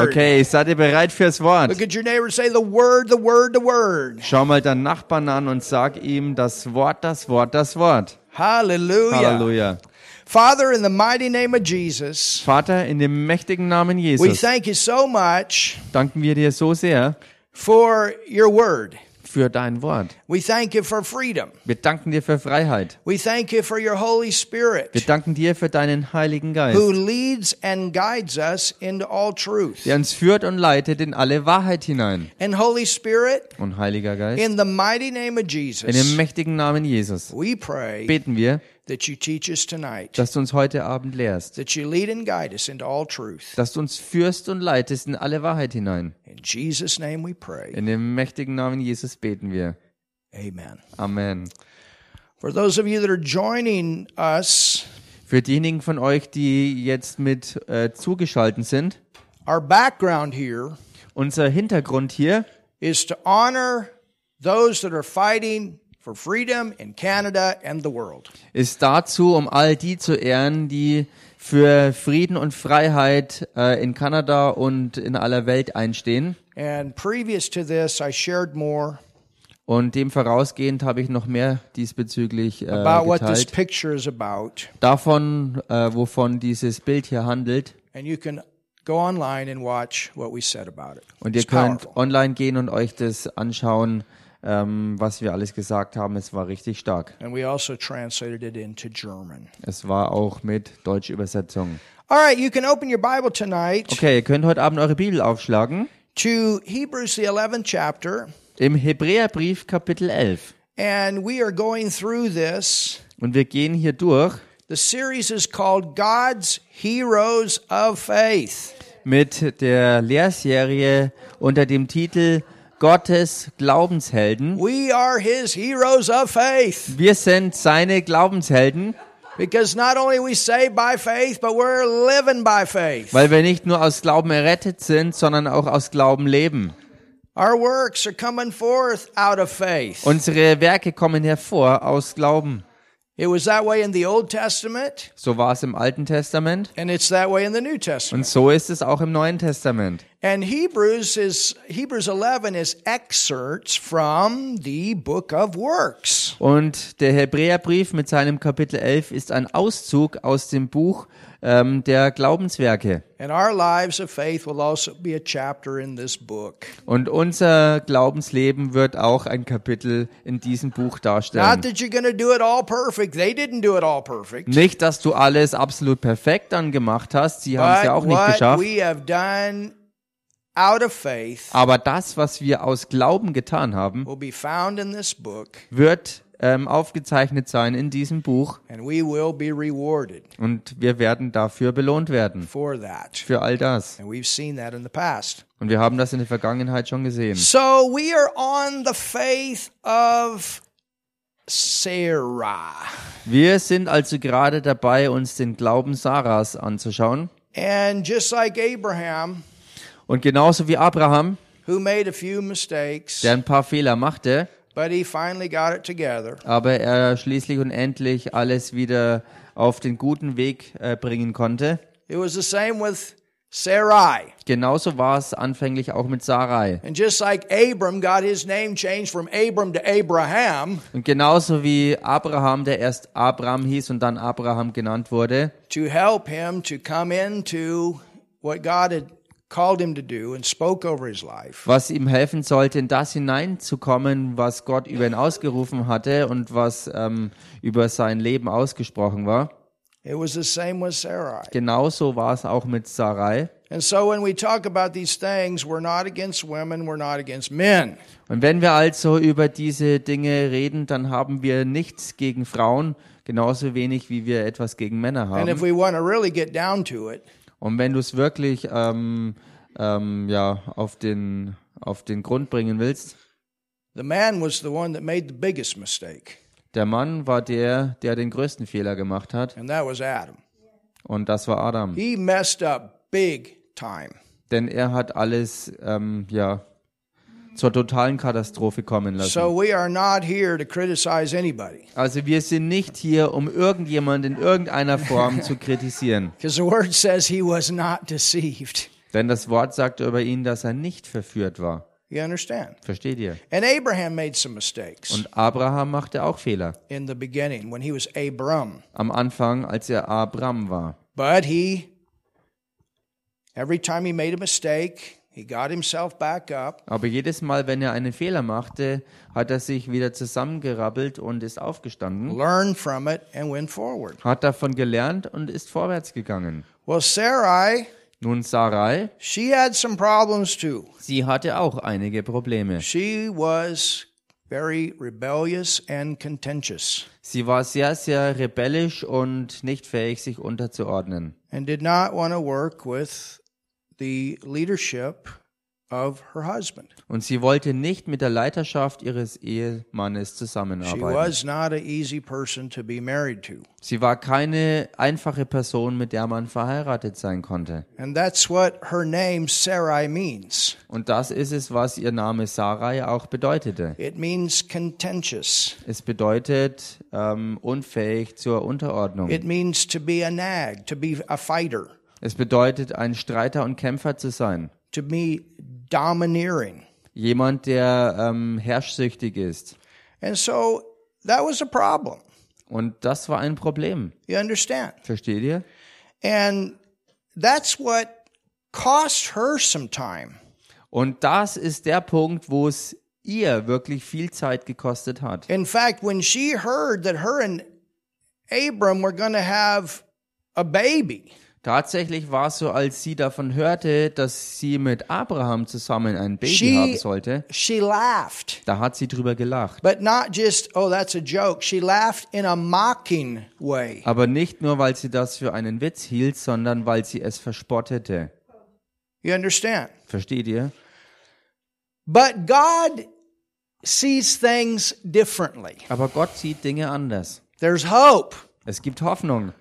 Okay, seid ihr bereit fürs Wort? Look at your neighbor and say the word, the word, the word. Schau mal deinen Nachbarn an und sag ihm das Wort, das Wort, das Wort. Hallelujah. Halleluja. Father, in the mighty name of Jesus, Vater, in dem mächtigen Namen we Jesus thank you so much danken wir dir so sehr for your word. Für dein Wort. We thank you for freedom. Wir danken dir für Freiheit. We thank you for your Holy Wir Spirit danken dir für deinen Heiligen Geist, who leads and guides us into all truth. der uns führt und leitet in alle Wahrheit hinein. And Holy Spirit, Und Heiliger Geist, in the mighty name of in dem Jesus, mächtigen Namen Jesus we pray beten wir, that you teach us tonight, dass du uns heute Abend lehrst, that you lead and guide us into all truth. dass du uns führst und leitest in alle Wahrheit hinein. In Jesus' name we pray. In dem mächtigen Namen Jesus beten wir. Amen. Amen. For those of you that are joining us, Für diejenigen von euch, die jetzt mit äh, zugeschaltet sind, our background here unser Hintergrund hier is to honor those that are fighting for freedom in Canada and the world. ist dazu, um all die zu ehren, die für Frieden und Freiheit äh, in Kanada und in aller Welt einstehen. And previous to this, I shared more Und dem vorausgehend habe ich noch mehr diesbezüglich äh, about what this geteilt. picture is about. Davon, äh, wovon dieses Bild hier handelt. And you can go online and watch what we said about it. Und ihr könnt online gehen und euch das anschauen, ähm, was wir alles gesagt haben. Es war richtig stark. And we also translated it into German. Es war auch mit Deutschübersetzung. All right, you can open your Bible tonight Okay, ihr könnt heute Abend eure Bibel aufschlagen. to Hebrews, the 11th chapter. Im Hebräerbrief Kapitel 11. And we are going through this. Und wir gehen hier durch The series is called God's Heroes of Faith. mit der Lehrserie unter dem Titel Gottes Glaubenshelden. We are his heroes of faith Wir sind seine Glaubenshelden, because not only we saved by faith, but we're living by faith. weil wir nicht nur aus Glauben errettet sind, sondern auch aus Glauben leben. Our works are coming forth out of faith. Unsere Werke kommen hervor aus Glauben. So war es im Alten Testament and it's that way in the New und Testament. so ist es auch im Neuen Testament. And Hebrews is Hebrews 11 is excerpts from the book of works. Und der Hebräerbrief mit seinem Kapitel 11 ist ein Auszug aus dem Buch ähm, der Glaubenswerke. And our lives of faith will also be a chapter in this book. Und unser Glaubensleben wird auch ein Kapitel in diesem Buch Not darstellen. that you're going to do it all perfect. They didn't do it all perfect. Nicht, dass du alles absolut perfekt dann gemacht hast, sie haben es ja auch nicht geschafft. Aber das, was wir aus Glauben getan haben, wird ähm, aufgezeichnet sein in diesem Buch and we will be rewarded und wir werden dafür belohnt werden. for that. Für all das. And we've seen that in the past. Und wir haben das in der Vergangenheit schon gesehen. So we are on the faith of Sarah. Wir sind also gerade dabei, uns den Glauben Sarahs anzuschauen. And just like Abraham, Und genauso wie Abraham, who made a few mistakes, der ein paar Fehler machte, but he finally got it together. aber er schließlich und endlich alles wieder auf den guten Weg äh, bringen konnte. It was the same with Sarai. Genauso war es anfänglich auch mit Sarai. And just like Abram got his name changed from Abram to Abraham Und genauso wie Abraham, der erst Abraham hieß und dann Abraham genannt wurde, to help him to come into what God had called him to do and spoke over his life. was ihm helfen sollte, in das hineinzukommen, was Gott über ihn ausgerufen hatte und was ähm, über sein Leben ausgesprochen war. It was the same with Sarai. Genauso war es auch mit Sarai. And so when we talk about these things, we're not against women, we're not against men. Und wenn wir also über diese Dinge reden, dann haben wir nichts gegen Frauen, genauso wenig wie wir etwas gegen Männer And if haben. we want to really get down to it, Und wenn du es wirklich ähm, ähm, ja, auf, den, auf den Grund bringen willst, the man was the one that made the biggest mistake, der Mann war der, der den größten Fehler gemacht hat. and that was Adam. Und das war Adam. He messed up big time. Denn er hat alles ähm, ja, zur totalen Katastrophe kommen lassen. So we are not here to criticize anybody Also wir sind nicht hier, um irgendjemand in irgendeiner Form zu kritisieren. because the word says he was not deceived. Denn das Wort sagt über ihn, dass er nicht verführt war. You understand? Versteht ihr? And Abraham made some mistakes Und Abraham machte auch Fehler. in the beginning when he was Abram. Am Anfang, als er Abram war. But he, every time he made a mistake, he got himself back up Aber jedes Mal, wenn er einen Fehler machte, hat er sich wieder zusammengerappelt und ist aufgestanden, learned from it, and went forward. hat davon gelernt und ist vorwärts gegangen. Well, Sarai, Nun Sarai, she had some problems too. sie hatte auch einige Probleme. She was very rebellious and contentious Sie war sehr, sehr rebellisch und nicht fähig, sich unterzuordnen. and did not want to work with the leadership of her husband. Und sie wollte nicht mit der Leiterschaft ihres Ehemannes She zusammenarbeiten. was not an easy person to be married to. Sie war keine einfache Person, mit der man verheiratet sein konnte. And that's what her name Sarai means. Und das ist es, was ihr Name Sarai auch bedeutete. It means contentious. Es bedeutet ähm, unfähig zur Unterordnung. It means to be a nag, to be a fighter, Es bedeutet, ein Streiter und Kämpfer zu sein. To be domineering. Jemand, der ähm, herrschsüchtig ist. And so that was a problem. Und das war ein Problem. You understand? Versteht ihr? And that's what cost her some time. Und das ist der Punkt, wo es ihr wirklich viel Zeit gekostet hat. In fact, when she heard that her and Abram were going to have a baby, Tatsächlich war es so, als sie davon hörte, dass sie mit Abraham zusammen ein Baby She- haben sollte, she laughed. da hat sie drüber gelacht. But not just, oh, that's a joke. She laughed in a mocking way. Aber nicht nur, weil sie das für einen Witz hielt, sondern weil sie es verspottete. You understand? Versteht ihr? But God sees things differently. Aber Gott sieht Dinge anders. There's hope Es gibt Hoffnung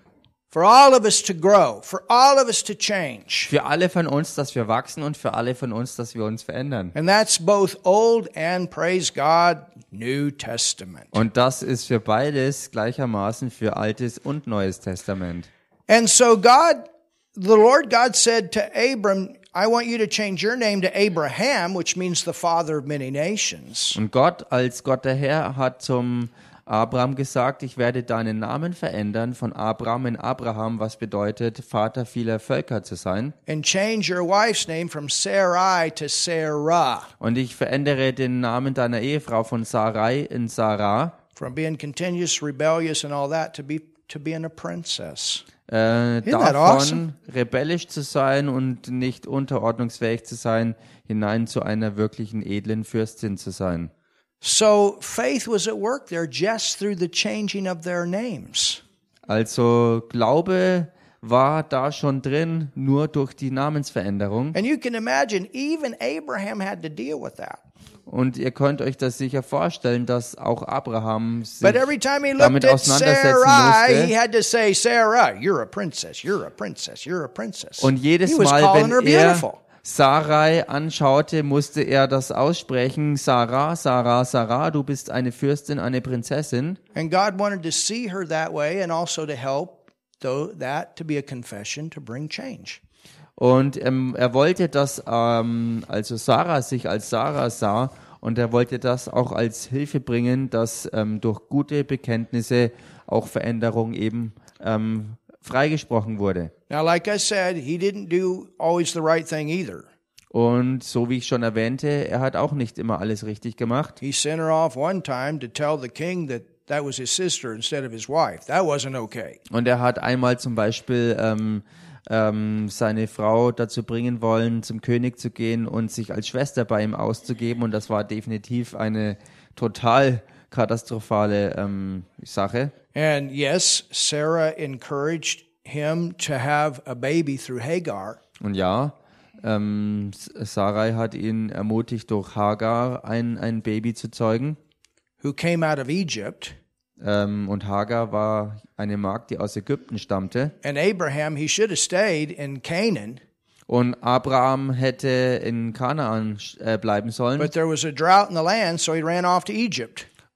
for all of us to grow, for all of us to change. für alle von uns, dass wir wachsen und für alle von uns, dass wir uns verändern. And that's both Old and, praise God, New Testament. Und das ist für beides gleichermaßen für Altes und Neues Testament. And so God, the Lord God said to Abram, I want you to change your name to Abraham, which means the father of many nations. Und Gott als Gott der Herr hat zum Abraham gesagt, ich werde deinen Namen verändern von Abraham in Abraham, was bedeutet Vater vieler Völker zu sein. And change your wife's name from Sarai to Sarah, Und ich verändere den Namen deiner Ehefrau von Sarai in Sarah, from being continuous, rebellious, and all that to be to being a princess. äh, davon awesome? rebellisch zu sein und nicht unterordnungsfähig zu sein, hinein zu einer wirklichen edlen Fürstin zu sein. So faith was at work there just through the changing of their names. Also Glaube war da schon drin, nur durch die Namensveränderung. And you can imagine, even Abraham had to deal with that. Und ihr könnt euch das sicher vorstellen, dass auch Abraham sich But every time he looked damit at auseinandersetzen Sarai, he musste. had to say, Sarah, you're a princess, you're a princess, you're a princess. Und jedes Mal, calling her wenn er beautiful. Sarai anschaute, musste er das aussprechen. Sarah, Sarah, Sarah, du bist eine Fürstin, eine Prinzessin. And God wanted to see her that way and also to help though that to be a confession to bring change. Und ähm, er wollte, dass ähm, also Sarah sich als Sarah sah und er wollte das auch als Hilfe bringen, dass ähm, durch gute Bekenntnisse auch Veränderung eben ähm, freigesprochen wurde. Now, like I said, he didn't do always the right thing either. Und so wie ich schon erwähnte, er hat auch nicht immer alles richtig gemacht. He sent her off one time to tell the king that that was his sister instead of his wife. That wasn't okay. Und er hat einmal zum Beispiel ähm, ähm, seine Frau dazu bringen wollen, zum König zu gehen und sich als Schwester bei ihm auszugeben. Und das war definitiv eine total katastrophale ähm, Sache. And yes, Sarah encouraged him to have a baby through Hagar. Und ja, ähm, Sarai hat ihn ermutigt, durch Hagar ein, ein Baby zu zeugen. who came out of Egypt, Ähm, und Hagar war eine Magd, die aus Ägypten stammte. and Abraham, he should have stayed in Canaan, Und Abraham hätte in Kanaan äh, bleiben sollen. but there was a drought in the land, so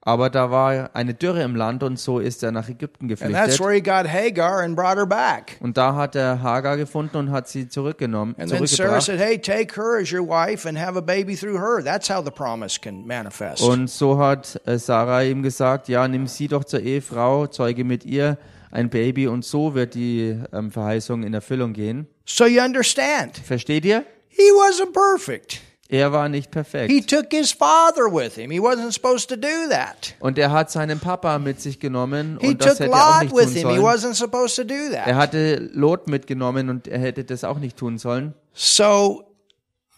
Aber da war eine Dürre im Land und so ist er nach Ägypten geflüchtet. where he got Hagar and brought her back. Und da hat er Hagar gefunden und hat sie zurückgenommen, And then Sarah zurückgebracht. said, Hey, take her as your wife and have a baby through her. That's how the promise can manifest. Und so hat äh, Sarah ihm gesagt, ja, nimm sie doch zur Ehefrau, zeuge mit ihr ein Baby und so wird die ähm, Verheißung in Erfüllung gehen. So you understand, Versteht ihr? he wasn't perfect. Er war nicht He perfekt. took his father with him. He wasn't supposed to do that. Und er hat seinen Papa mit sich genommen He und das took hätte er auch Lot nicht with tun him. He sollen. wasn't supposed to do Er hatte Lot mitgenommen und er hätte das auch nicht tun sollen. So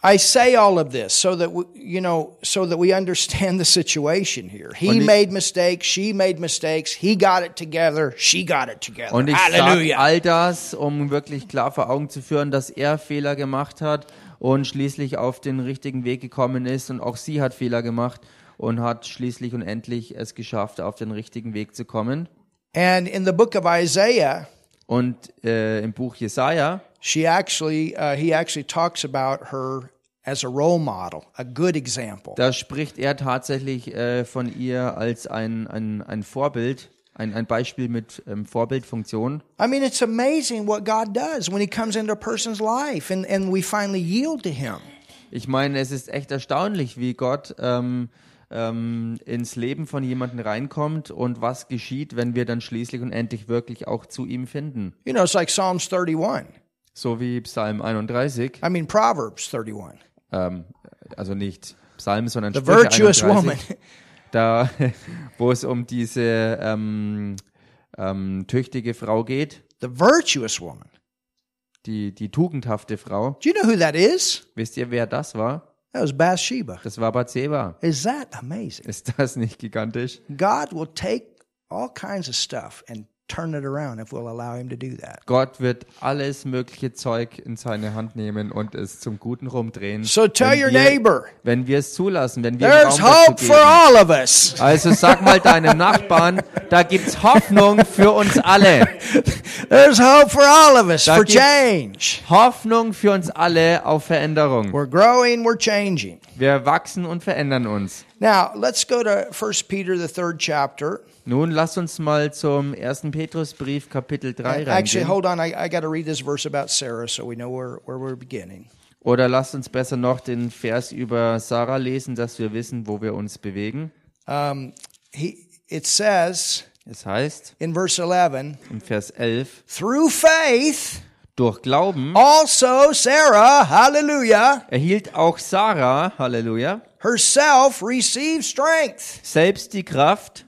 I say all of this so that we, you know, so that we understand the situation here. He ich- made mistakes, she made mistakes, he got it together, she got it together. Und ich sage all das, um wirklich klar vor Augen zu führen, dass er Fehler gemacht hat und schließlich auf den richtigen Weg gekommen ist und auch sie hat Fehler gemacht und hat schließlich und endlich es geschafft, auf den richtigen Weg zu kommen. And in the book of Isaiah, Und äh, im Buch Jesaja, she actually uh, he actually talks about her as a role model, a good example. da spricht er tatsächlich äh, von ihr als ein, ein, ein Vorbild, ein, ein Beispiel mit ähm, Vorbildfunktion. I mean, it's amazing what God does when He comes into a person's life and, and we finally yield to Him. Ich meine, es ist echt erstaunlich, wie Gott ähm, ähm, ins Leben von jemandem reinkommt und was geschieht, wenn wir dann schließlich und endlich wirklich auch zu ihm finden. You know, it's like Psalms 31. So wie Psalm 31, I mean, Proverbs 31. ähm, also nicht Psalm, sondern The Sprüche virtuous 31, woman. da, wo es um diese ähm, ähm, tüchtige Frau geht, The virtuous woman. die, die tugendhafte Frau. Do you know who that is? Wisst ihr, wer das war? That was Bathsheba. Das war Bathseba. Is that amazing? Ist das nicht gigantisch? God will take all kinds of stuff and turn it around if we'll allow Him to do that. Gott wird alles mögliche Zeug in seine Hand nehmen und es zum Guten rumdrehen. So tell wenn your wir, neighbor, Wenn wir es zulassen, wenn wir there's hope for all of us. Also sag mal deinem Nachbarn, da gibt's Hoffnung für uns alle. There's hope for all of us Da for change. Hoffnung für uns alle auf Veränderung. We're growing, we're changing. Wir wachsen und verändern uns. Now, let's go to 1 Peter, the third chapter. Nun lass uns mal zum 1. Petrusbrief Kapitel 3 Actually, reingehen. hold on. I, I got to read this verse about Sarah so we know where, where we're beginning. Oder lasst uns besser noch den Vers über Sarah lesen, dass wir wissen, wo wir uns bewegen. Um, he, it says Es heißt in verse 11, in Vers 11, through faith, durch Glauben also Sarah, hallelujah, erhielt auch Sarah, Halleluja, herself received strength selbst die Kraft,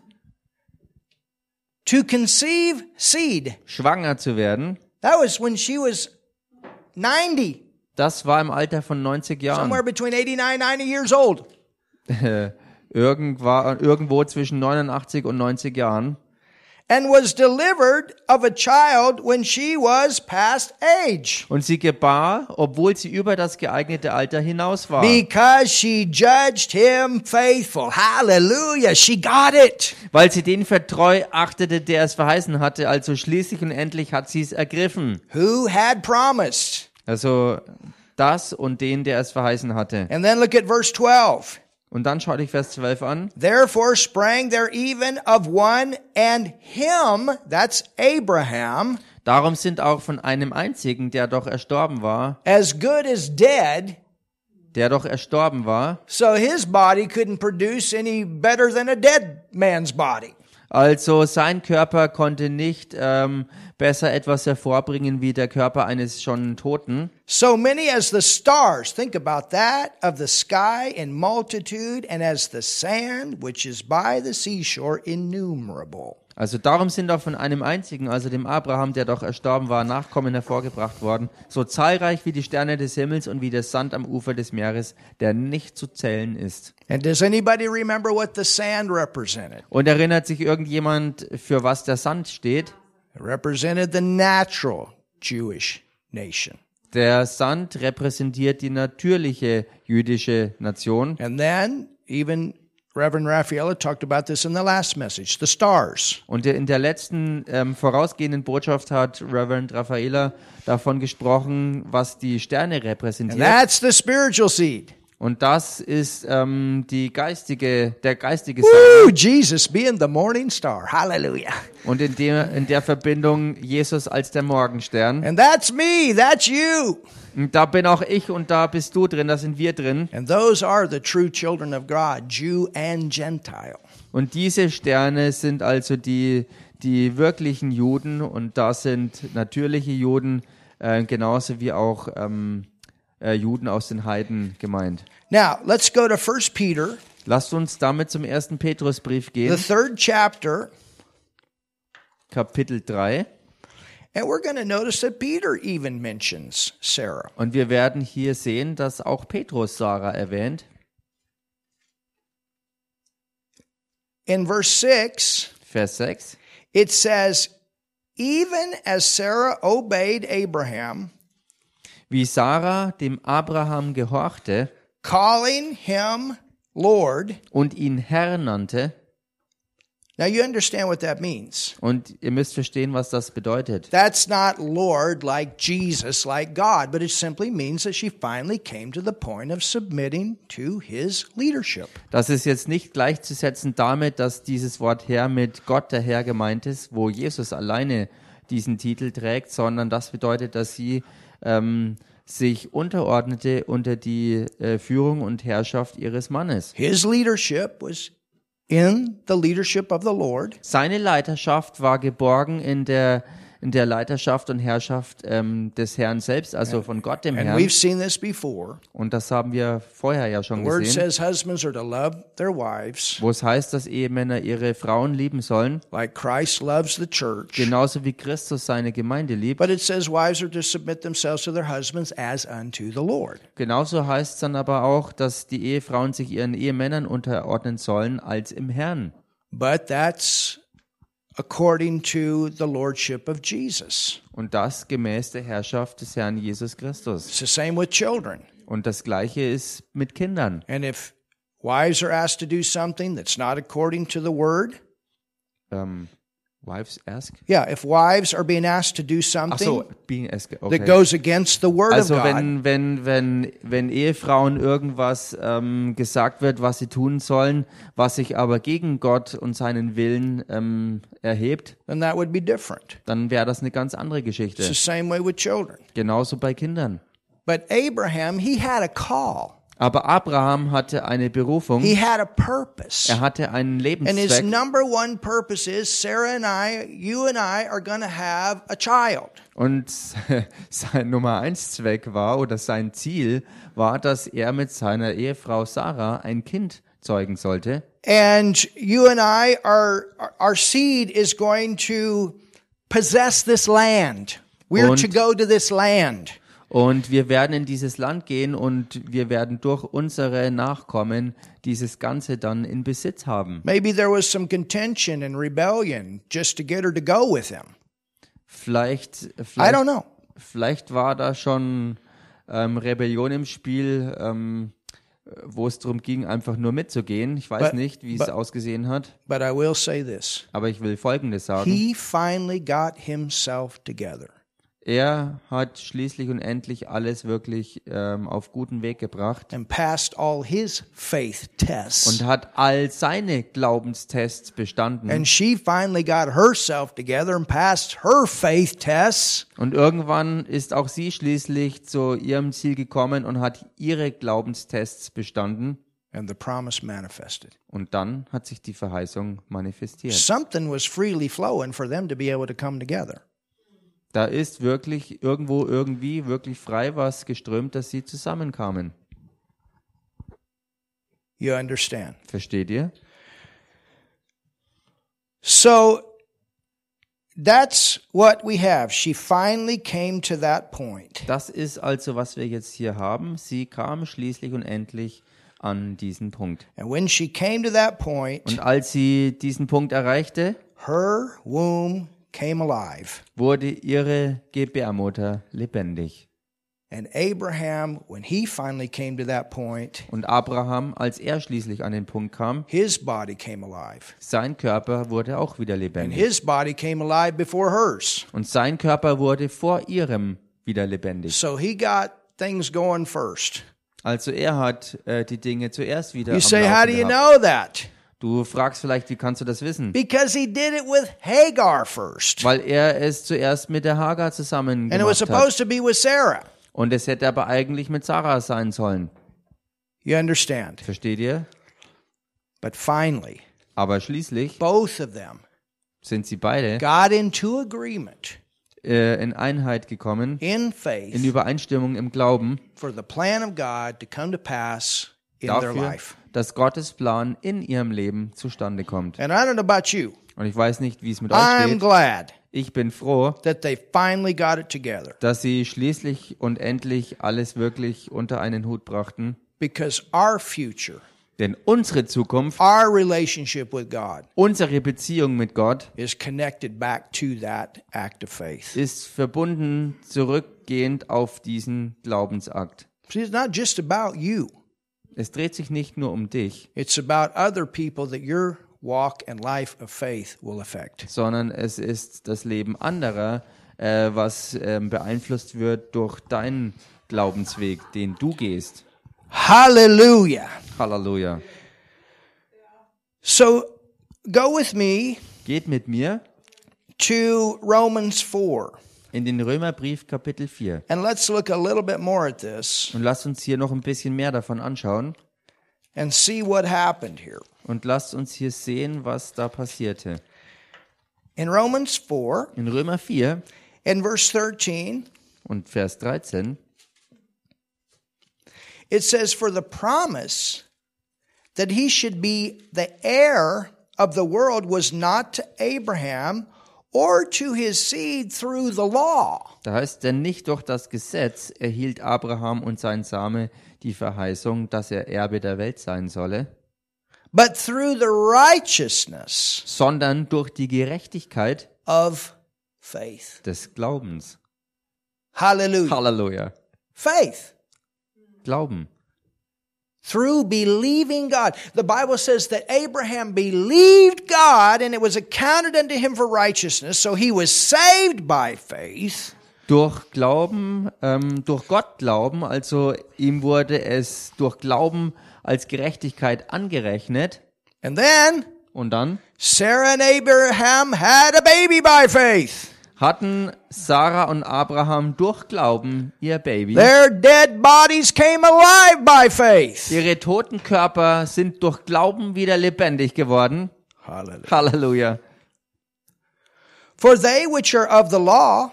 to conceive seed. schwanger zu werden. That was when she was 90, Das war im Alter von 90 somewhere Jahren. between 89 90 years old. Irgendwo zwischen 89 und 90 Jahren. And was delivered of a child when she was past age. Und sie gebar, obwohl sie über das geeignete Alter hinaus war. Because she judged him faithful. Hallelujah. She got it. Weil sie den für treu achtete, der es verheißen hatte. Also schließlich und endlich hat sie es ergriffen. Who had promised? Also das und den, der es verheißen hatte. And then look at verse 12. Und dann schau dich Vers 12 an. Therefore sprang there even of one and him, that's Abraham, Darum sind auch von einem einzigen, der doch erstorben war, as good as dead, der doch erstorben war, so his body couldn't produce any better than a dead man's body. Also sein Körper konnte nicht ähm, besser etwas hervorbringen wie der Körper eines schon Toten. So many as the stars, think about that, of the sky in multitude, and as the sand which is by the seashore innumerable. Also darum sind auch von einem einzigen, also dem Abraham, der doch erstorben war, Nachkommen hervorgebracht worden, so zahlreich wie die Sterne des Himmels und wie der Sand am Ufer des Meeres, der nicht zu zählen ist. And does anybody remember what the sand represented? Und erinnert sich irgendjemand, für was der Sand steht? It represented the natural Jewish nation. Der Sand repräsentiert die natürliche jüdische Nation. And then even Reverend Raffaella talked about this in the last message, the stars. Und in der letzten ähm, vorausgehenden Botschaft hat Reverend Raffaela davon gesprochen, was die Sterne And repräsentiert. that's the spiritual seed. Und das ist ähm, die geistige, der geistige Sache. Woo, Jesus being the morning star. Hallelujah. Und in der, in der Verbindung Jesus als der Morgenstern. And that's me, that's you. Und da bin auch ich und da bist du drin, da sind wir drin. And those are the true children of God, Jew and Gentile. Und diese Sterne sind also die, die wirklichen Juden und da sind natürliche Juden äh, genauso wie auch ähm, äh, Juden aus den Heiden gemeint. Now, let's go to 1 Peter, Lasst uns damit zum ersten Petrusbrief the gehen, third chapter, Kapitel 3. Und wir werden hier sehen, dass auch Petrus Sarah erwähnt. In verse 6, Vers 6. it says, Even as Sarah obeyed Abraham, Wie Sarah dem Abraham gehorchte calling him Lord. und ihn Herr nannte. Now, you understand what that means. Und ihr müsst verstehen, was das bedeutet. That's not Lord like Jesus, like God, but it simply means that she finally came to the point of submitting to his leadership. Das ist jetzt nicht gleichzusetzen damit, dass dieses Wort Herr mit Gott der Herr gemeint ist, wo Jesus alleine diesen Titel trägt, sondern das bedeutet, dass sie ähm, sich unterordnete unter die äh, Führung und Herrschaft ihres Mannes. His leadership was in the leadership of the Lord, Seine Leiterschaft war geborgen in der, in der Leiterschaft und Herrschaft ähm, des Herrn selbst, also von Gott dem and Herrn. we've seen this before. Und das haben wir vorher ja schon gesehen, says husbands are to love their wives wo es heißt, dass Ehemänner ihre Frauen lieben sollen, like Christ loves the church. genauso wie Christus seine Gemeinde liebt. But it says wives are to submit themselves to their husbands as unto the Lord. Genauso heißt es dann aber auch, dass die Ehefrauen sich ihren Ehemännern unterordnen sollen als im Herrn. But that's according to the lordship of Jesus. Und das gemäß der Herrschaft des Herrn Jesus Christus. It's the same with children. Und das Gleiche ist mit Kindern. And if wives are asked to do something that's not according to the word, Ähm, wives ask? yeah, if wives are being asked to do Ach so, something being asked. that Okay. goes against the word Also of God, wenn, wenn, wenn, wenn Ehefrauen irgendwas ähm, gesagt wird, was sie tun sollen, was sich aber gegen Gott und seinen Willen ähm, erhebt, then that would be different. dann wäre das eine ganz andere It's Geschichte. the same way with children. Genauso bei Kindern. But Abraham, he had a call. Aber Abraham hatte eine Berufung, He had a purpose. er hatte einen And his Lebenszweck number one purpose is Sarah and I, you and I are going to have a child. und sein Nummer eins Zweck war oder sein Ziel war, dass er mit seiner Ehefrau Sarah ein Kind zeugen sollte. And you and I are our seed is going to possess this land. We're to go to this land. Und wir werden in dieses Land gehen und wir werden durch unsere Nachkommen dieses Ganze dann in Besitz haben. Maybe there was some contention and rebellion just to get her to go with him. Vielleicht, I vielleicht, don't know. vielleicht war da schon ähm, Rebellion im Spiel, ähm, wo es darum ging, einfach nur mitzugehen. Ich weiß But- nicht, wie es but- ausgesehen hat, But I will say this. aber ich will Folgendes sagen. He finally got himself together. Er hat schließlich und endlich alles wirklich ähm, auf guten Weg gebracht and passed all his faith tests. und hat all seine Glaubenstests bestanden. and she finally got herself together and passed her faith tests. Und irgendwann ist auch sie schließlich zu ihrem Ziel gekommen und hat ihre Glaubenstests bestanden. And the promise manifested. Und dann hat sich die Verheißung manifestiert. Something was freely flowing for them to be able to come together. Da ist wirklich irgendwo irgendwie wirklich frei was geströmt, dass sie zusammenkamen. You understand? Versteht ihr? So that's what we have. She finally came to that point. Das ist also, was wir jetzt hier haben. Sie kam schließlich und endlich an diesen Punkt. And when she came to that point, Und als sie diesen Punkt erreichte, her womb came alive. wurde ihre Gebärmutter lebendig. And Abraham, when he finally came to that point, Und Abraham, als er schließlich an den Punkt kam, his body came alive. sein Körper wurde auch wieder And lebendig. his body came alive before hers. Und sein Körper wurde vor ihrem wieder lebendig. So he got things going first. Also er hat äh, die Dinge zuerst wieder You am say, how do Laufen you gehabt. know that? Du fragst vielleicht, wie kannst du das wissen? Because he did it with Hagar first. Weil er es zuerst mit der Hagar zusammen And it was gemacht hat. supposed to be with Sarah. Und es hätte aber eigentlich mit Sarah sein sollen. You understand? Versteht ihr? But finally, Aber schließlich both of them sind sie beide got into agreement äh, in Einheit gekommen, in in faith Übereinstimmung im Glauben for the plan of God to come to pass in their dafür, life. Dass Gottes Plan in ihrem Leben zustande kommt. And I don't know about you. Und ich weiß nicht, wie es mit euch I'm steht. glad Ich bin froh, that they finally got it together dass sie schließlich und endlich alles wirklich unter einen Hut brachten. because our future, Denn unsere Zukunft, our relationship with God unsere Beziehung mit Gott is connected back to that act of faith. ist verbunden zurückgehend auf diesen Glaubensakt. See, it's not just about you. Es dreht sich nicht nur um dich, It's about other people that your walk and life of faith will affect. sondern es ist das Leben anderer, äh, was ähm, beeinflusst wird durch deinen Glaubensweg, den du gehst. Hallelujah. Halleluja. So go with me Geht mit mir to Romans 4 in den Römerbrief Kapitel 4 and let's look a little bit more at this und lasst uns hier noch ein bisschen mehr davon anschauen and see what happened here. und lasst uns hier sehen, was da passierte. In Romans 4 In Römer 4 in verse 13, und Vers 13 it says, For the promise that he should be the heir of the world was not to Abraham or to his seed through the law, Da heißt denn nicht durch das Gesetz erhielt Abraham und sein Same die Verheißung, dass er Erbe der Welt sein solle, but through the righteousness sondern durch die Gerechtigkeit of faith. des Glaubens. Hallelujah. Halleluja. Faith. Glauben. Through believing God. The Bible says that Abraham believed God and it was accounted unto him for righteousness. So he was saved by faith. Durch Glauben, ähm, durch Gott glauben, also ihm wurde es durch Glauben als Gerechtigkeit angerechnet. And then Und dann Sarah and Abraham had a baby by faith. Hatten Sarah und Abraham durch Glauben ihr Baby. Their dead bodies came alive by faith. Ihre toten Körper sind durch Glauben wieder lebendig geworden. Hallelujah. Halleluja. For they which are of the law,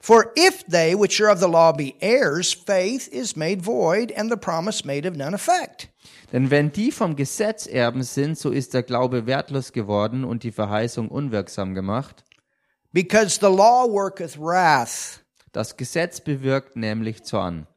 for if they which are of the law be heirs, faith is made void and the promise made of none effect. Denn wenn die vom Gesetz Erben sind, so ist der Glaube wertlos geworden und die Verheißung unwirksam gemacht. Because the law worketh wrath. Das Gesetz bewirkt nämlich Zorn.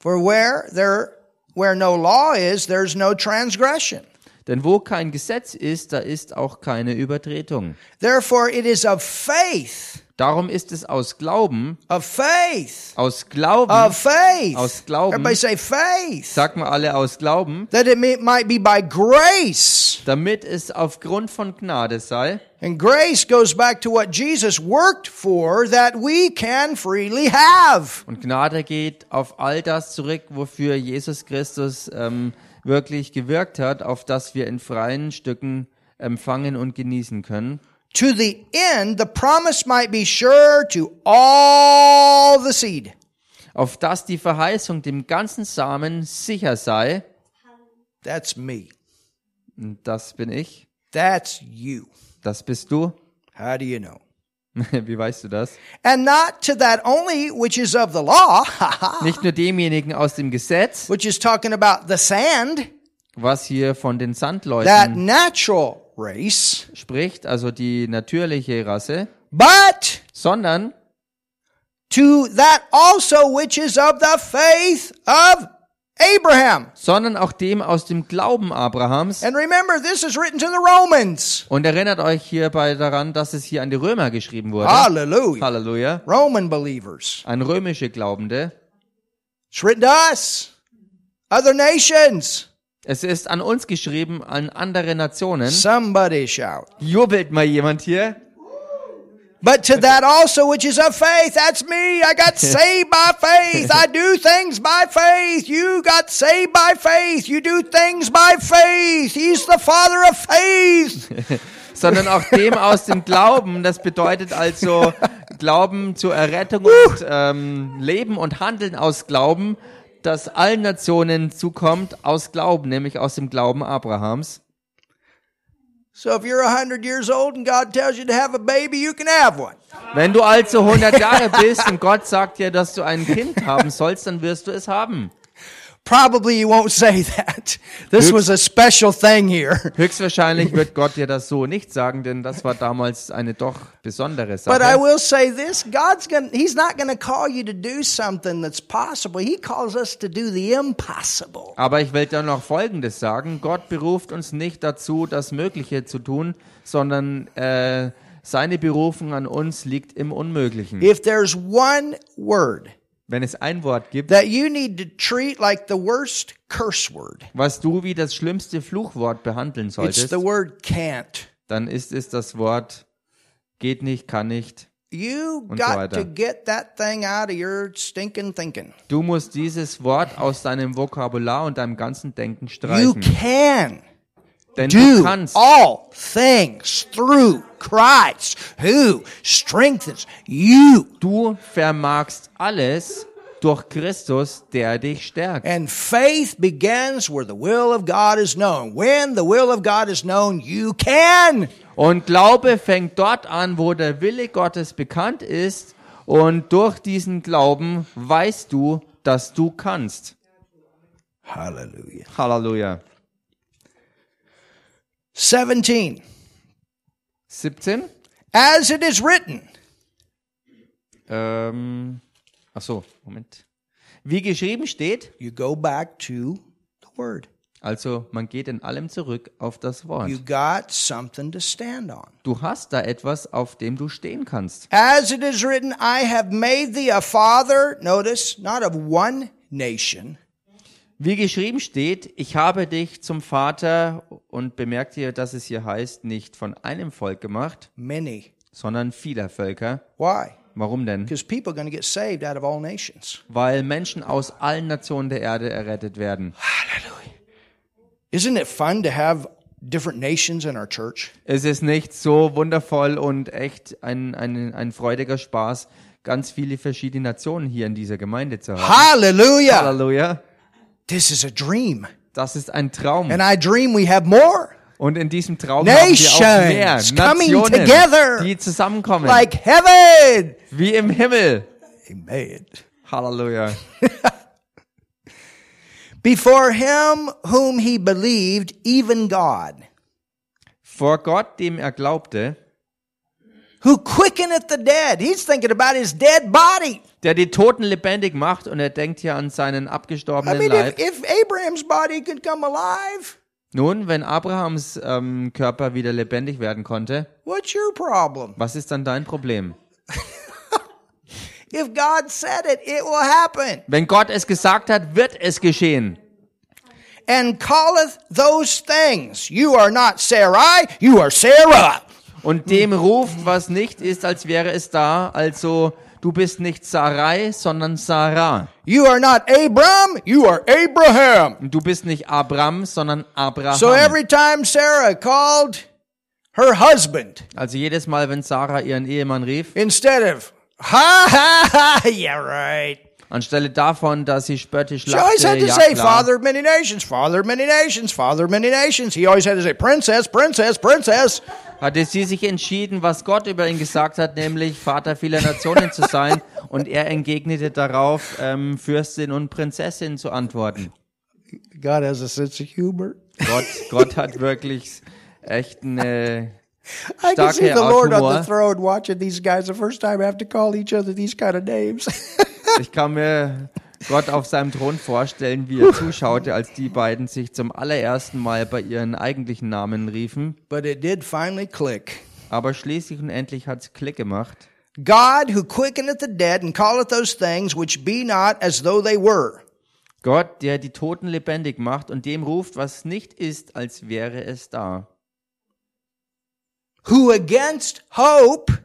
For where there where no law is, there's no transgression. Denn wo kein Gesetz ist, da ist auch keine Übertretung. Therefore it is of faith, Darum ist es aus Glauben, of faith, aus Glauben, of faith. Aus Glauben. Everybody say faith. sag mal alle aus Glauben, That it may, might be by grace. damit es aufgrund von Gnade sei. And grace goes back to what Jesus worked for that we can freely have. Und Gnade geht auf all das zurück, wofür Jesus Christus ähm, wirklich gewirkt hat, auf das wir in freien Stücken empfangen und genießen können. To the end, the promise might be sure to all the seed. Auf das die Verheißung dem ganzen Samen sicher sei. That's me. Das bin ich. That's you. Das bist du. How do you know? Wie weißt du das? And not to that only which is of the law, Nicht nur demjenigen aus dem Gesetz, which is talking about the sand, was hier von den that Sandleuten natural race, spricht, also die natürliche Rasse, but sondern to that also which is of the faith of Abraham. sondern auch dem aus dem Glauben Abrahams. And remember, this is written to the Romans. Und erinnert euch hierbei daran, dass es hier an die Römer geschrieben wurde. Hallelujah. Halleluja. Roman believers. An römische Glaubende. It's written to us, other nations. Es ist an uns geschrieben, an andere Nationen. Somebody shout. Jubelt mal jemand hier. But to that also which is of faith, that's me. I got saved by faith. I do things by faith. You got saved by faith. You do things by faith. He's the father of faith. sondern auch dem aus dem Glauben. Das bedeutet also Glauben zur Errettung und ähm, Leben und Handeln aus Glauben, das allen Nationen zukommt aus Glauben, nämlich aus dem Glauben Abrahams. So if you're 100 years old and God tells you to have a baby, you can have one. Wenn du also 100 Jahre bist und Gott sagt dir, dass du ein Kind haben sollst, dann wirst du es haben. Probably you won't say that. This was a special thing here. Höchstwahrscheinlich wird Gott dir das so nicht sagen, denn das war damals eine doch besondere But I Sache. will say this, God's going he's not going to call you to do something that's possible. He calls us to do the impossible. Aber ich will dann noch Folgendes sagen. Gott beruft uns nicht dazu, das Mögliche zu tun, sondern äh, seine Berufung an uns liegt im Unmöglichen. If there's one word Wenn es ein Wort gibt, that you need to treat like the worst curse word, was du wie das schlimmste Fluchwort behandeln it's solltest, the word can't. dann ist es das Wort geht nicht, kann nicht. You Und so got weiter. to get that thing out of your stinking thinking. Du musst dieses Wort aus deinem Vokabular und deinem ganzen Denken You streichen. can Denn du do kannst all things through Christ who strengthens you. Du vermagst alles durch Christus, der dich stärkt. And faith begins where the will of God is known. When the will of God is known, you can. Und Glaube fängt dort an, wo der Wille Gottes bekannt ist. Und durch diesen Glauben weißt du, dass du kannst. Hallelujah. Halleluja. 17. 17. As it is written. Ähm, ach so, Moment. Wie geschrieben steht, You go back to the word. also man geht in allem zurück auf das Wort. You got something to stand on. Du hast da etwas, auf dem du stehen kannst. As it is written, I have made thee a father, notice, not of one nation, Wie geschrieben steht, ich habe dich zum Vater und bemerkt ihr, dass es hier heißt, nicht von einem Volk gemacht, many. sondern vieler Völker. Why? Warum denn? Because people are going to get saved out of all nations. Weil Menschen aus allen Nationen der Erde errettet werden. Isn't it fun to have different nations in our church? Es ist nicht so wundervoll und echt ein, ein, ein freudiger Spaß, ganz viele verschiedene Nationen hier in dieser Gemeinde zu haben. Hallelujah. Halleluja. This is a dream. Das ist ein Traum. And I dream we have more. Und in diesem Traum haben wir auch mehr Nations Nationen, together. die zusammenkommen, Like heaven. wie im Himmel. Amen. Halleluja. Before him whom he believed, even God, Vor Gott, dem er glaubte, who quickeneth the dead. He's thinking about his dead body. der die Toten lebendig macht und er denkt hier an seinen I abgestorbenen mean, Leib. if, if Abraham's body could come alive, Nun, wenn Abrahams ähm, Körper wieder lebendig werden konnte, what's your problem? was ist dann dein Problem? If God said it, it will happen. Wenn Gott es gesagt hat, wird es geschehen. And calleth those things. You are not Sarai, you are Sarah. Und dem ruft, was nicht ist, als wäre es da. Also, du bist nicht Sarai, sondern Sarah. You are not Abram, you are Abraham. Du bist nicht Abram, sondern Abraham. So every time Sarah called her husband, also jedes Mal, wenn Sarah ihren Ehemann rief, instead of, ha ha ha, yeah, right. Anstelle davon, dass sie spöttisch She always had lachte, to ja say, klar, Father of many nations, Father of many nations, Father of many nations. He always had to say, Princess, Princess, Princess. hatte sie sich entschieden, was Gott über ihn gesagt hat, nämlich Vater vieler Nationen zu sein. Und er entgegnete darauf, ähm, Fürstin und Prinzessin zu antworten. God has a sense of humor. Gott, Gott hat wirklich echt eine I can see the Lord on the throne watching these guys the first time have to call each other these kind of names. Ich kann mir Gott auf seinem Thron vorstellen, wie er zuschaute, als die beiden sich zum allerersten Mal bei ihren eigentlichen Namen riefen. but it did finally click. Aber schließlich und endlich hat's Klick gemacht. God who quickeneth the dead and calleth those things which be not as though they were. Gott, der die Toten lebendig macht und dem ruft, was nicht ist, als wäre es da. Who against hope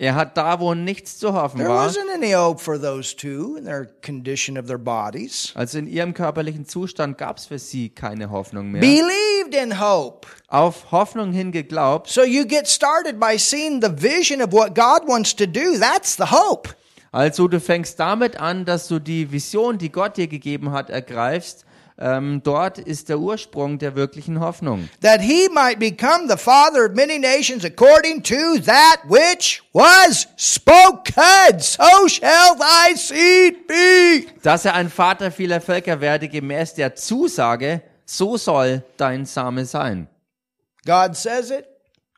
Er hat da, wo nichts zu hoffen There war, wasn't any hope for those two in their condition of their bodies. also in ihrem körperlichen Zustand gab es für sie keine Hoffnung mehr. Believed in hope. Auf Hoffnung hin geglaubt. So you get started by seeing the vision of what God wants to do. That's the hope. Also du fängst damit an, dass du die Vision, die Gott dir gegeben hat, ergreifst. Ähm, dort ist der Ursprung der wirklichen Hoffnung. That he might become the father of many nations according to that which was spoken. So shall thy seed be. Dass er ein Vater vieler Völker werde, gemäß der Zusage, so soll dein Same sein. God says it,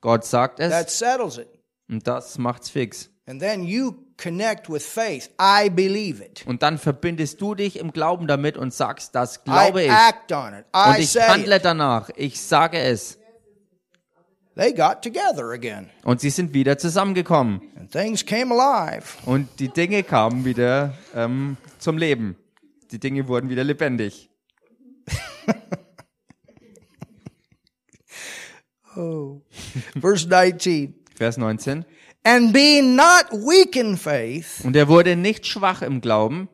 Gott sagt that es settles it. und das macht's fix. And then you connect with faith. I believe it. Und dann verbindest du dich im Glauben damit und sagst, das glaube I ich. act on it. Und I ich say handle it. danach. Ich sage es. They got together again. Und sie sind wieder zusammengekommen. And things came alive. Und die Dinge kamen wieder ähm, zum Leben. Die Dinge wurden wieder lebendig. Verse 19. Vers 19. And being not weak in faith, Und er wurde nicht schwach im Glauben.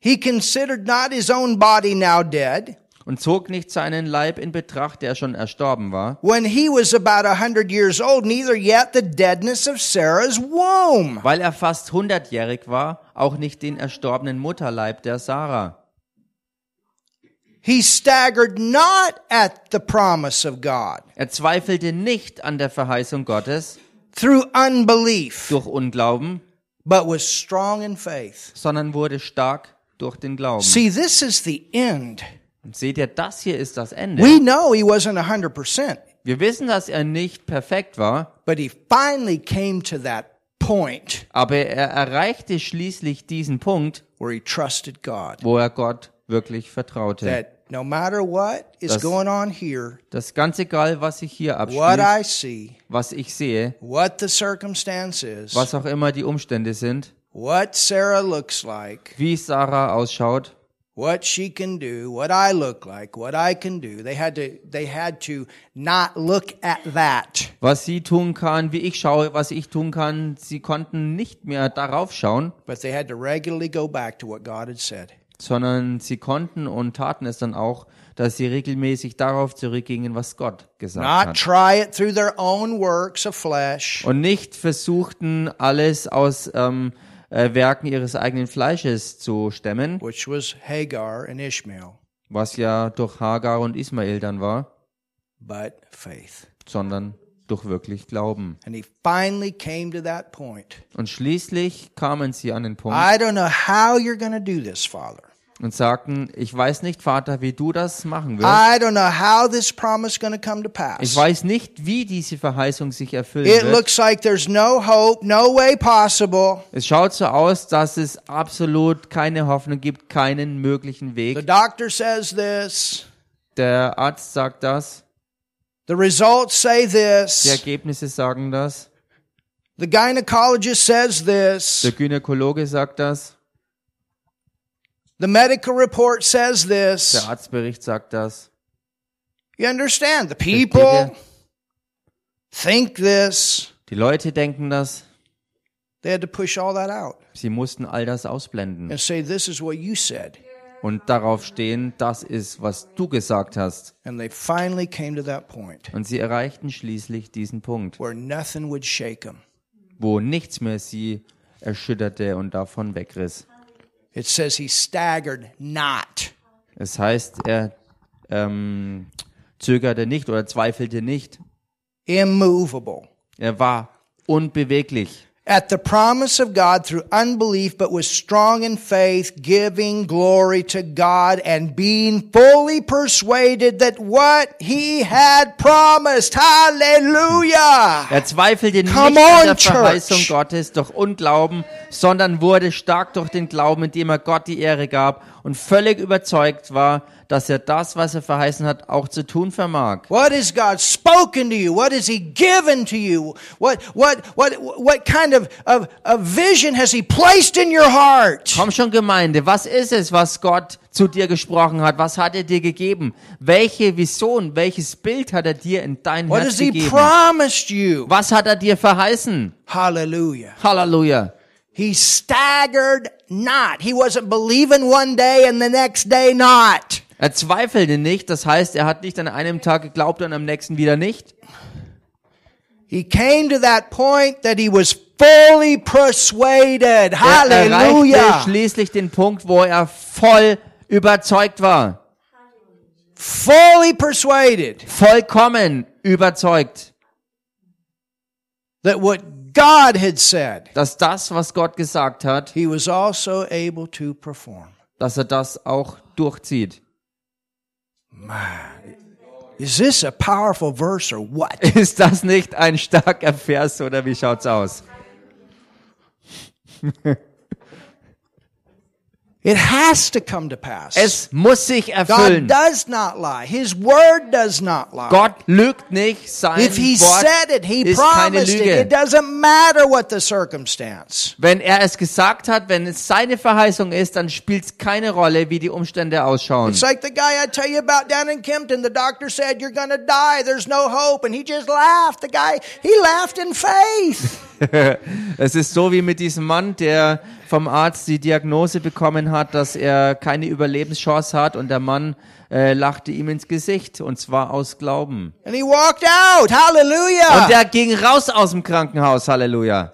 he considered not his own body now dead, und zog nicht seinen Leib in Betracht, der schon erstorben war, when he was about a hundred years old, neither yet the deadness of Sarah's womb. weil er fast hundertjährig war, auch nicht den erstorbenen Mutterleib der Sarah. He staggered not at the promise of God. Er zweifelte nicht an der Verheißung Gottes through unbelief, durch Unglauben, but was strong in faith. sondern wurde stark durch den Glauben. See, this is the end. Und seht ihr, das hier ist das Ende. We know he wasn't a hundred percent, Wir wissen, dass er nicht perfekt war, but he finally came to that point aber er erreichte schließlich diesen Punkt, where he trusted God. wo er Gott wirklich vertraute. That no matter what is Das- going on here, Das ganz egal, was sich hier what abspielt, I see, was ich sehe, what the circumstance is, was auch immer die Umstände sind, what Sarah looks like, wie Sarah ausschaut, what she can do, what I look like, what I can do. They had to they had to not look at that. was sie tun kann, wie ich schaue, was ich tun kann. Sie konnten nicht mehr darauf schauen, But they had to regularly go back to what God had said. Sondern sie konnten und taten es dann auch, dass sie regelmäßig darauf zurückgingen, was Gott gesagt Not hat. try it through their own works of flesh, Und nicht versuchten, alles aus ähm, äh, Werken ihres eigenen Fleisches zu stemmen, which was Hagar and Ishmael, was ja durch Hagar und Ismael dann war, but faith. sondern durch wirklich Glauben. And he finally came to that point. Und schließlich kamen sie an den Punkt I don't know how you're going to do this, Father. und sagten, ich weiß nicht, Vater, wie du das machen wirst. I don't know how this promise is going to come to Ich pass. weiß nicht, wie diese Verheißung sich erfüllen It wird. looks like there's no hope, no way possible. Es schaut so aus, dass es absolut keine Hoffnung gibt, keinen möglichen The Weg. doctor says this. Der Arzt sagt das, The results say die this. Ergebnisse sagen das, The gynecologist says this. der Gynäkologe sagt das, The medical report says der this. Arztbericht sagt das. You understand? The people think this. Die Leute denken das. They had to push all that out Sie mussten all das ausblenden and say, This is what you said. Und darauf stehen, das ist, was du gesagt hast. And they finally came to that point Und sie erreichten schließlich diesen Punkt, where nothing would shake them. wo nichts mehr sie erschütterte und davon wegriss. It says he staggered not. Es heißt, er ähm, zögerte nicht oder zweifelte nicht. immovable Er war unbeweglich at the promise of God through unbelief, but was strong in faith, giving glory to God and being fully persuaded that what he had promised. Hallelujah! Er zweifelte nicht Come an der Verheißung Church. Gottes durch Unglauben, sondern wurde stark durch den Glauben, indem er Gott die Ehre gab und völlig überzeugt war, dass er das, was er verheißen hat, auch zu tun vermag. What has God spoken to you? What has He given to you? What what what what kind of, of, of vision has He placed in your heart? Komm schon, Gemeinde, was ist es, was Gott zu dir gesprochen hat? Was hat er dir gegeben? Welche Vision, welches Bild hat er dir in dein What Herz has He gegeben? promised you? Was hat er dir verheißen? Hallelujah. Halleluja. He staggered not. He wasn't believing one day and the next day not. Er zweifelte nicht, das heißt, er hat nicht an einem Tag geglaubt und am nächsten wieder nicht. He came to that point that he was fully persuaded. Er erreichte Hallelujah. schließlich den Punkt, wo er voll überzeugt war. Fully persuaded Vollkommen überzeugt, that what God had said, dass das, was Gott gesagt hat, he was also able to perform. dass er das auch durchzieht. Is this a powerful verse or what? Ist das nicht ein starker Vers oder wie schaut's aus? It has to come to pass. Es muss sich God erfüllen. does not lie. His word does not lie. Gott lügt nicht, sein if he Wort said it, he ist keine promised it. Lüge. It doesn't matter what the circumstance. Wenn er es gesagt hat, wenn es seine Verheißung ist, dann spielt es keine Rolle, wie die Umstände ausschauen. It's like the guy I tell you about down in Kempton. The doctor said, You're to die. There's no hope. And he just laughed. The guy, he laughed in faith. Es ist so wie mit diesem Mann, der vom Arzt die Diagnose bekommen hat, dass er keine Überlebenschance hat und der Mann äh, lachte ihm ins Gesicht und zwar aus Glauben. And he walked out. Und Hallelujah. er ging raus aus dem Krankenhaus, Halleluja.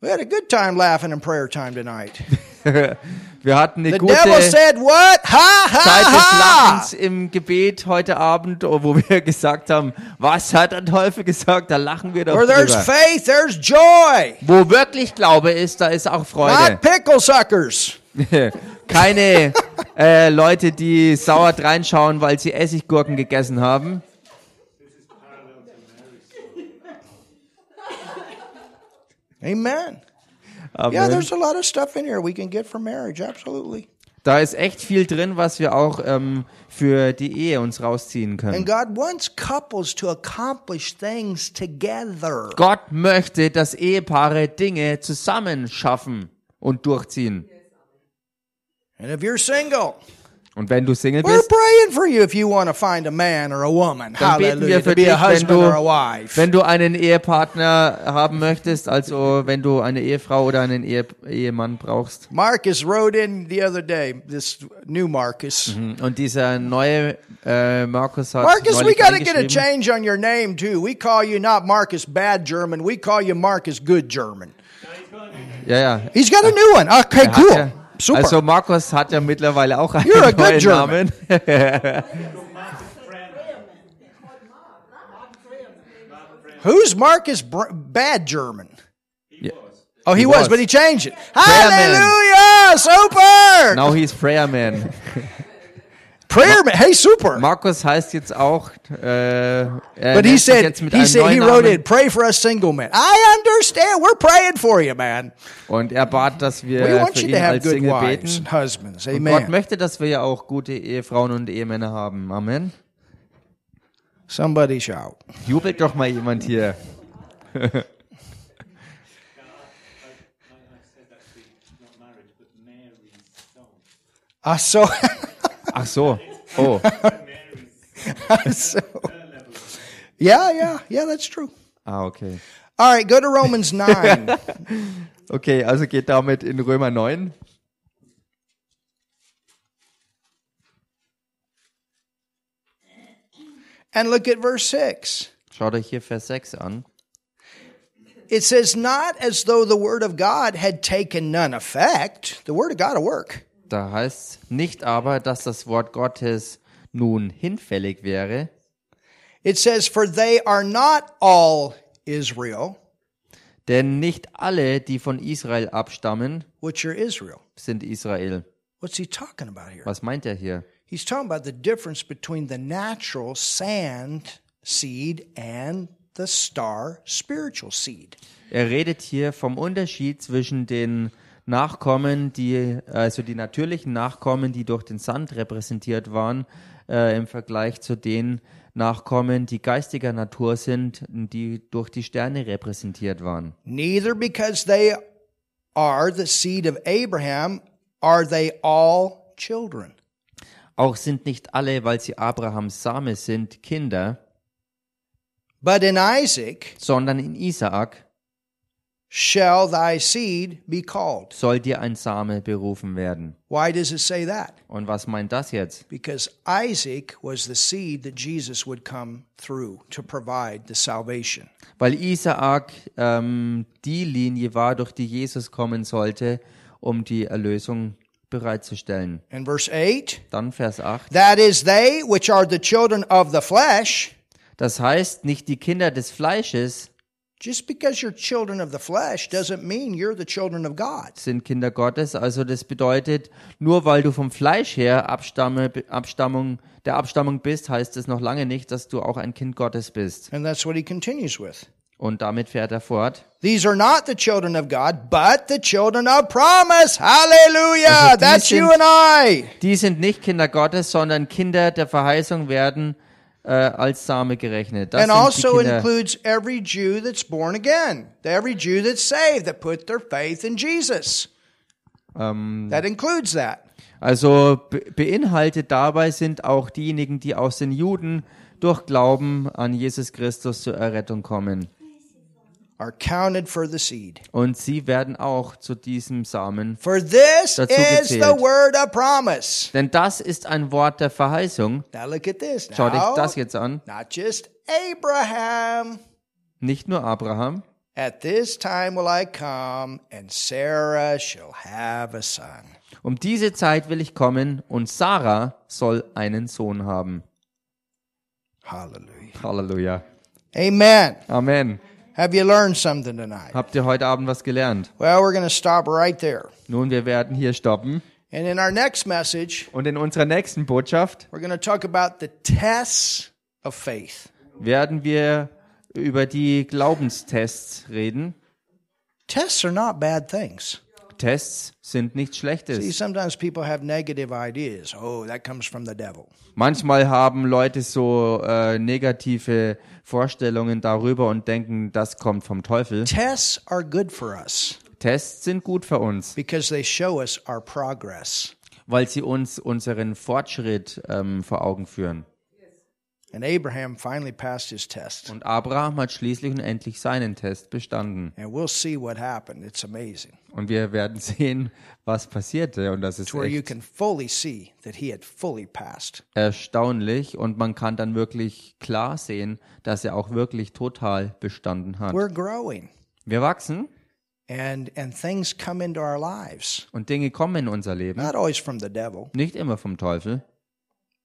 We had a good time laughing in prayer time tonight. Wir hatten eine The gute devil said, What? Ha, Zeit des ha, ha. Lachens im Gebet heute Abend, wo wir gesagt haben, was hat der Teufel gesagt? Da lachen wir doch Where there's drüber. faith, there's joy. Wo wirklich Glaube ist, da ist auch Freude. Not pickle suckers. Keine äh, Leute, die sauer reinschauen, weil sie Essiggurken gegessen haben. Amen. Amen. Yeah, there's a lot of stuff in here we can get for marriage. Absolutely. Da ist echt viel drin, was wir auch ähm, für die Ehe uns rausziehen And können. God wants couples to accomplish things together. Gott möchte, dass Ehepaare Dinge zusammen schaffen und durchziehen. And if you're single, Und wenn du Single we're bist, praying for you if you want to find a man or a woman. dann beten Hallelujah. wir To für be dich, a wenn husband or a du, wife. wenn du einen Ehepartner haben möchtest, also wenn du eine Ehefrau oder einen Ehe, Ehemann brauchst. Marcus wrote in the other day, this new Marcus. Und dieser neue äh, Markus hat Marcus, we neulich got to get a reingeschrieben, change on your name too. We call you not Marcus Bad German. We call you Marcus Good German. ja, ja, He's got a new one. Okay, cool. Ja, Super. Also Markus hat ja mittlerweile auch einen You're neuen. Namen. Who's Marcus Br- Bad German? Ja. Oh, he, He was, was. but he changed it. Prayer man. Hallelujah! Super! Now he's Prayer Man. Prayer man. Hey, super. Markus heißt jetzt auch, äh, er but he said, he said, he wrote it, pray for us single men. I understand. We're praying for you, man. Und er bat, dass wir We want für you ihn to have als good Single wives beten. and husbands. Und Gott möchte, dass wir ja auch gute Ehefrauen und Ehemänner haben. Amen. Somebody shout. Jubelt doch mal jemand hier. Uh, so, Ach so. Oh. so, yeah, yeah, yeah, that's true. Ah, okay. All right, go to Romans 9. Okay, also geht damit in Römer 9. and look at verse 6. Schaut euch hier Vers 6 an. It says, Not as though the word of God had taken none effect. The word of God will work. Da heißt nicht aber, dass das Wort Gottes nun hinfällig wäre, It says, For they are not all Israel, denn nicht alle, die von Israel abstammen, which are Israel. sind Israel. What's he talking about here? Was meint er hier? He's talking about the difference between the natural sand seed and the star spiritual seed. Er redet hier vom Unterschied zwischen den Nachkommen, die, also die natürlichen Nachkommen, die durch den Sand repräsentiert waren, äh, im Vergleich zu den Nachkommen, die geistiger Natur sind, die durch die Sterne repräsentiert waren. Neither because they are the seed of Abraham are they all children. Auch sind nicht alle, weil sie Abrahams Same sind, Kinder, But in Isaac sondern in Isaak shall thy seed be called. soll dir ein Same berufen werden. Why does it say that? Und was meint das jetzt? Because Isaac was the seed that Jesus would come through to provide the salvation. Weil Isaak ähm, die Linie war, durch die Jesus kommen sollte, um die Erlösung bereitzustellen. In verse 8, Dann Vers 8. that is they which are the children of the flesh. Das heißt, nicht die Kinder des Fleisches Just because you're children of the flesh doesn't mean you're the children of God. sind Kinder Gottes. Also das bedeutet, nur weil du vom Fleisch her Abstamme, Abstammung, der Abstammung bist, heißt es noch lange nicht, dass du auch ein Kind Gottes bist. And that's what he continues with. Und damit fährt er fort. These are not the children of God, but the children of promise. Hallelujah. Also That's you sind- and I. Die sind nicht Kinder Gottes, sondern Kinder der Verheißung werden äh, als Same gerechnet. Das and also includes every Jew that's born again, every Jew that's saved, that put their faith in Jesus. Ähm, That includes that. Also be beinhaltet dabei sind auch diejenigen, die aus den Juden durch Glauben an Jesus Christus zur Errettung kommen. Are counted for the seed. Und sie werden auch zu diesem Samen. For this Dazu is the word of promise. Denn das ist ein Wort der Verheißung. Now look at this. Schau dich Now, das jetzt an. not just Abraham. Nicht nur Abraham. At this time will I come, and Sarah shall have a son. Um diese Zeit will ich kommen und Sarah soll einen Sohn haben. Hallelujah. Halleluja. Amen. Amen. Have you learned something tonight? Habt ihr heute Abend was gelernt? Well, we're going to stop right there. Nun, wir werden hier stoppen. And in our next message, Und in unserer nächsten Botschaft we're going to talk about the tests of faith. werden wir über die Glaubenstests reden. Tests are not bad things. Tests sind nichts See, Schlechtes. sometimes people have negative ideas. Oh, that comes from the devil. Manchmal haben Leute so äh, negative Vorstellungen darüber und denken, das kommt vom Teufel. Tests are good for us Tests sind gut für uns, because they show us our progress. weil sie uns unseren Fortschritt ähm, vor Augen führen. And Abraham finally passed his test. Und Abraham hat schließlich und endlich seinen Test bestanden. And we'll see what happened. It's amazing. Und wir werden sehen, was passierte. Und das ist echt can fully see that he had fully passed. erstaunlich. Und man kann dann wirklich klar sehen, dass er auch wirklich total bestanden hat. We're growing. Wir wachsen And and things come into our lives. und Dinge kommen in unser Leben. Not always from the devil, Nicht immer vom Teufel.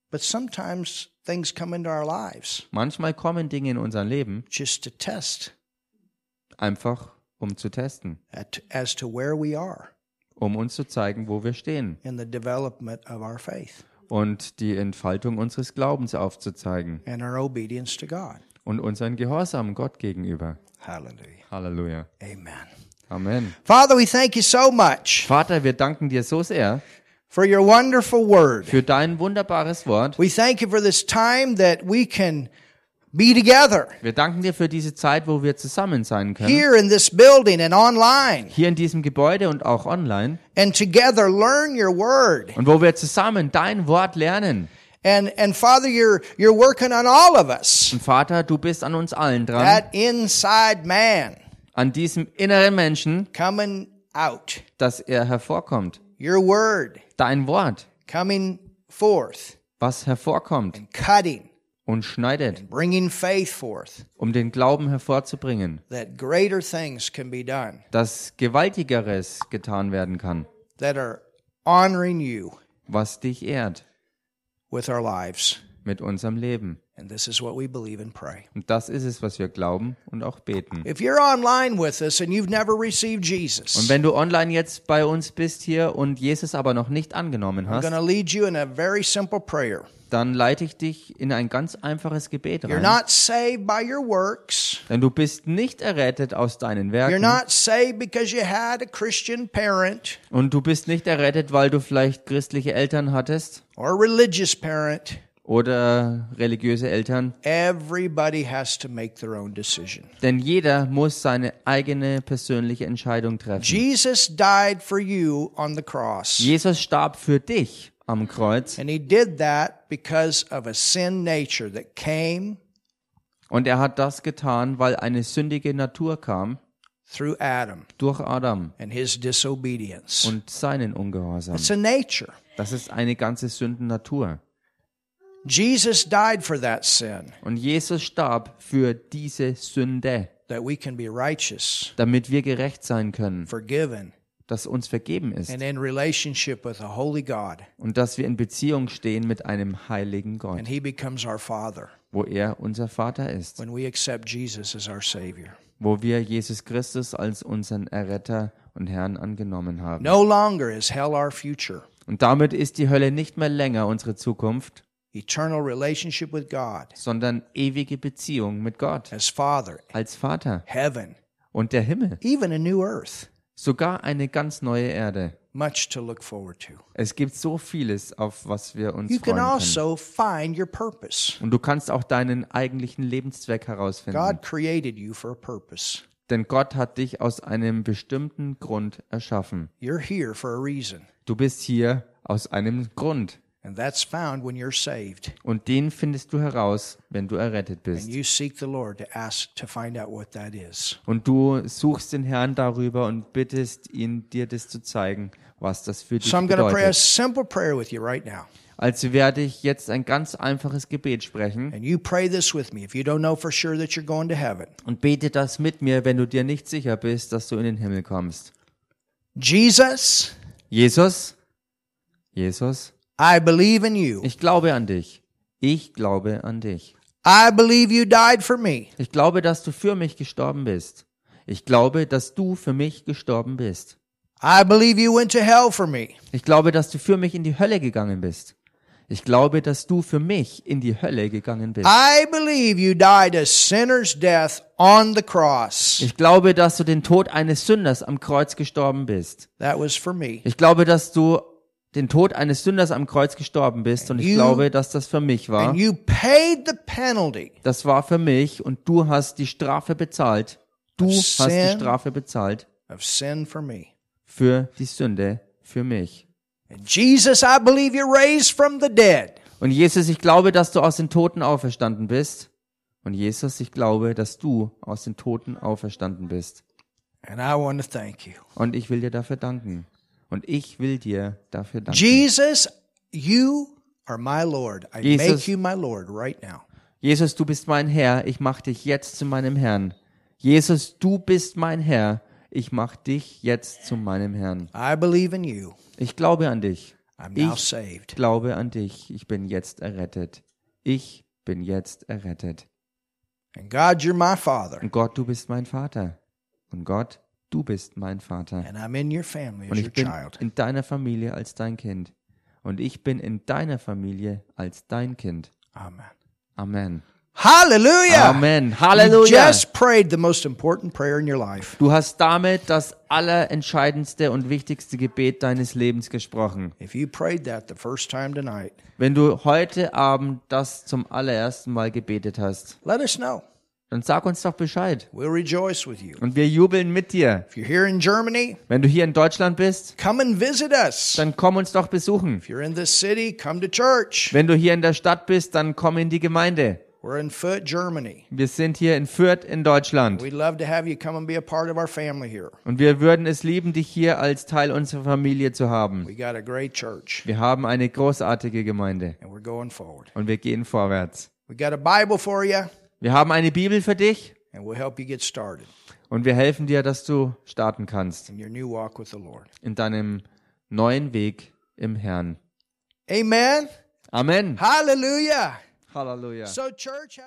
but sometimes things come into our lives Manchmal kommen Dinge in unser Leben just to test einfach, um zu testen, at, as to where we are um uns zu zeigen, wo wir stehen in the development of our faith und die Entfaltung unseres Glaubens aufzuzeigen and our obedience to God. und unseren Gehorsam Gott gegenüber. Hallelujah. Halleluja. Amen. Amen. Father, we thank you so much Vater, wir danken dir so sehr for your wonderful word. für dein wunderbares Wort. We thank you for this time that we can be together Wir danken dir für diese Zeit, wo wir zusammen sein können. here in this building and online Hier in diesem Gebäude und auch online. and together learn your word. Und wo wir zusammen dein Wort lernen. And and Father, you're you're working on all of us. Und Vater, du bist an uns allen dran. That inside man An diesem inneren Menschen, coming out. dass er hervorkommt. Your word Dein Wort, coming forth was hervorkommt and cutting und schneidet, bringing faith forth um den Glauben hervorzubringen. that greater things can be done Dass Gewaltigeres getan werden kann, that are honoring you was dich ehrt with our lives. mit unserem Leben. And this is what we believe and pray. Und das ist es, was wir glauben und auch beten. If you're online with us and you've never received Jesus, Und wenn du online jetzt bei uns bist hier und Jesus aber noch nicht angenommen hast, to lead you in a very simple prayer. dann leite ich dich in ein ganz einfaches Gebet You're rein. not saved by your works. Denn du bist nicht errettet aus deinen You're Werken not saved because you had a Christian parent und du bist nicht errettet, weil du vielleicht christliche Eltern hattest or a religious parent. Oder religiöse Eltern. Everybody has to make their own decision. Denn jeder muss seine eigene persönliche Entscheidung treffen. Jesus died for you on the cross. Jesus starb für dich am Kreuz And he did that because of a sin nature that came und er hat das getan, weil eine sündige Natur kam through Adam durch Adam and his disobedience. und seinen Ungehorsam. It's a nature. Das ist eine ganze Sündennatur. Jesus died for that sin Und Jesus starb für diese Sünde, that we can be righteous, damit wir gerecht sein können, forgiven, dass uns vergeben ist and in relationship with a holy God. und dass wir in Beziehung stehen mit einem heiligen Gott, And he becomes our Father wo er unser Vater ist, when we accept Jesus as our Savior. wo wir Jesus Christus als unseren Erretter und Herrn angenommen haben. No longer is hell our future. Und damit ist die Hölle nicht mehr länger unsere Zukunft, Eternal relationship with God sondern ewige Beziehung mit Gott as Father, als Vater heaven, und der Himmel, even a new earth. sogar eine ganz neue Erde. Much to look forward to. Es gibt so vieles, auf was wir uns You can freuen können. also find your purpose. Und du kannst auch deinen eigentlichen Lebenszweck herausfinden. God created you for a purpose. Denn Gott hat dich aus einem bestimmten Grund erschaffen. You're here for a reason, Du bist hier aus einem Grund. And that's found when you're saved. Und den findest du heraus, wenn du errettet And bist. you seek the Lord to ask to find out what that is. Und du suchst den Herrn darüber und bittest ihn, dir das zu zeigen, was das für dich So I'm going to pray a simple prayer with you right now. Also werde ich jetzt ein ganz einfaches Gebet sprechen And you pray this with me if you don't know for sure that you're going to heaven. und bete das mit mir, wenn du dir nicht sicher bist, dass du in den Himmel kommst. Jesus, Jesus, Jesus, I believe in you. ich glaube an dich. Ich glaube an dich. I believe you died for me. Ich glaube, dass du für mich gestorben bist. Ich glaube, dass du für mich gestorben bist. I believe you went to hell for me. Ich glaube, dass du für mich in die Hölle gegangen bist. Ich glaube, dass du für mich in die Hölle gegangen bist. I believe you died a sinner's death on the cross. Ich glaube, dass du den Tod eines Sünders am Kreuz gestorben bist. That was for me. Ich glaube, dass du den Tod eines Sünders am Kreuz gestorben bist und ich You- glaube, dass das für mich war. Das war für mich und du hast die Strafe bezahlt. Du hast die. Strafe bezahlt für die Sünde für mich. And Jesus, I believe you raised from the dead. Und Jesus, ich glaube, dass du aus den Toten auferstanden bist. Und Jesus, ich glaube, dass du aus den Toten auferstanden bist. Und ich will dir dafür danken. Und ich will dir dafür danken. Jesus, you are my Lord. I Jesus. make you my Lord right now. Jesus, du bist mein Herr. Ich mach dich jetzt zu meinem Herrn. Jesus, du bist mein Herr. Ich mach dich jetzt zu meinem Herrn. I believe in you. Ich glaube an dich. I'm now Ich saved. glaube an dich. Ich bin jetzt errettet. Ich bin jetzt errettet. And God, you're my Father. Und Gott, du bist mein Vater. Und Gott, du bist mein Vater. And I'm in your family Und as ich your bin child. in deiner Familie als dein Kind. Und ich bin in deiner Familie als dein Kind. Amen. Amen. Hallelujah. Amen. You Halleluja. just prayed the most important prayer in your life. Du hast damit das allerentscheidendste und wichtigste Gebet deines Lebens gesprochen. If you prayed that the first time tonight, Wenn du heute Abend das zum allerersten Mal gebetet hast, let us know. Dann sag uns doch Bescheid. We'll rejoice with you. Und wir jubeln mit dir. If you're here in Germany, Wenn du hier in Deutschland bist, come and visit us. dann komm uns doch besuchen. If you're in this city, come to church. Wenn du hier in der Stadt bist, dann komm in die Gemeinde. We're in Foot, Germany. Wir sind hier in Fürth in Deutschland. We'd love to have you come and be a part of our family here. Und wir würden es lieben, dich hier als Teil unserer Familie zu haben. We got a great church, Wir haben eine großartige Gemeinde and we're going forward. und wir gehen vorwärts. We got a Bible for you, Wir haben eine Bibel für dich and we'll help you get started und wir helfen dir, dass du starten kannst in your new walk with the Lord. in deinem neuen Weg im Herrn. Amen. Amen. Hallelujah. Halleluja. So, church,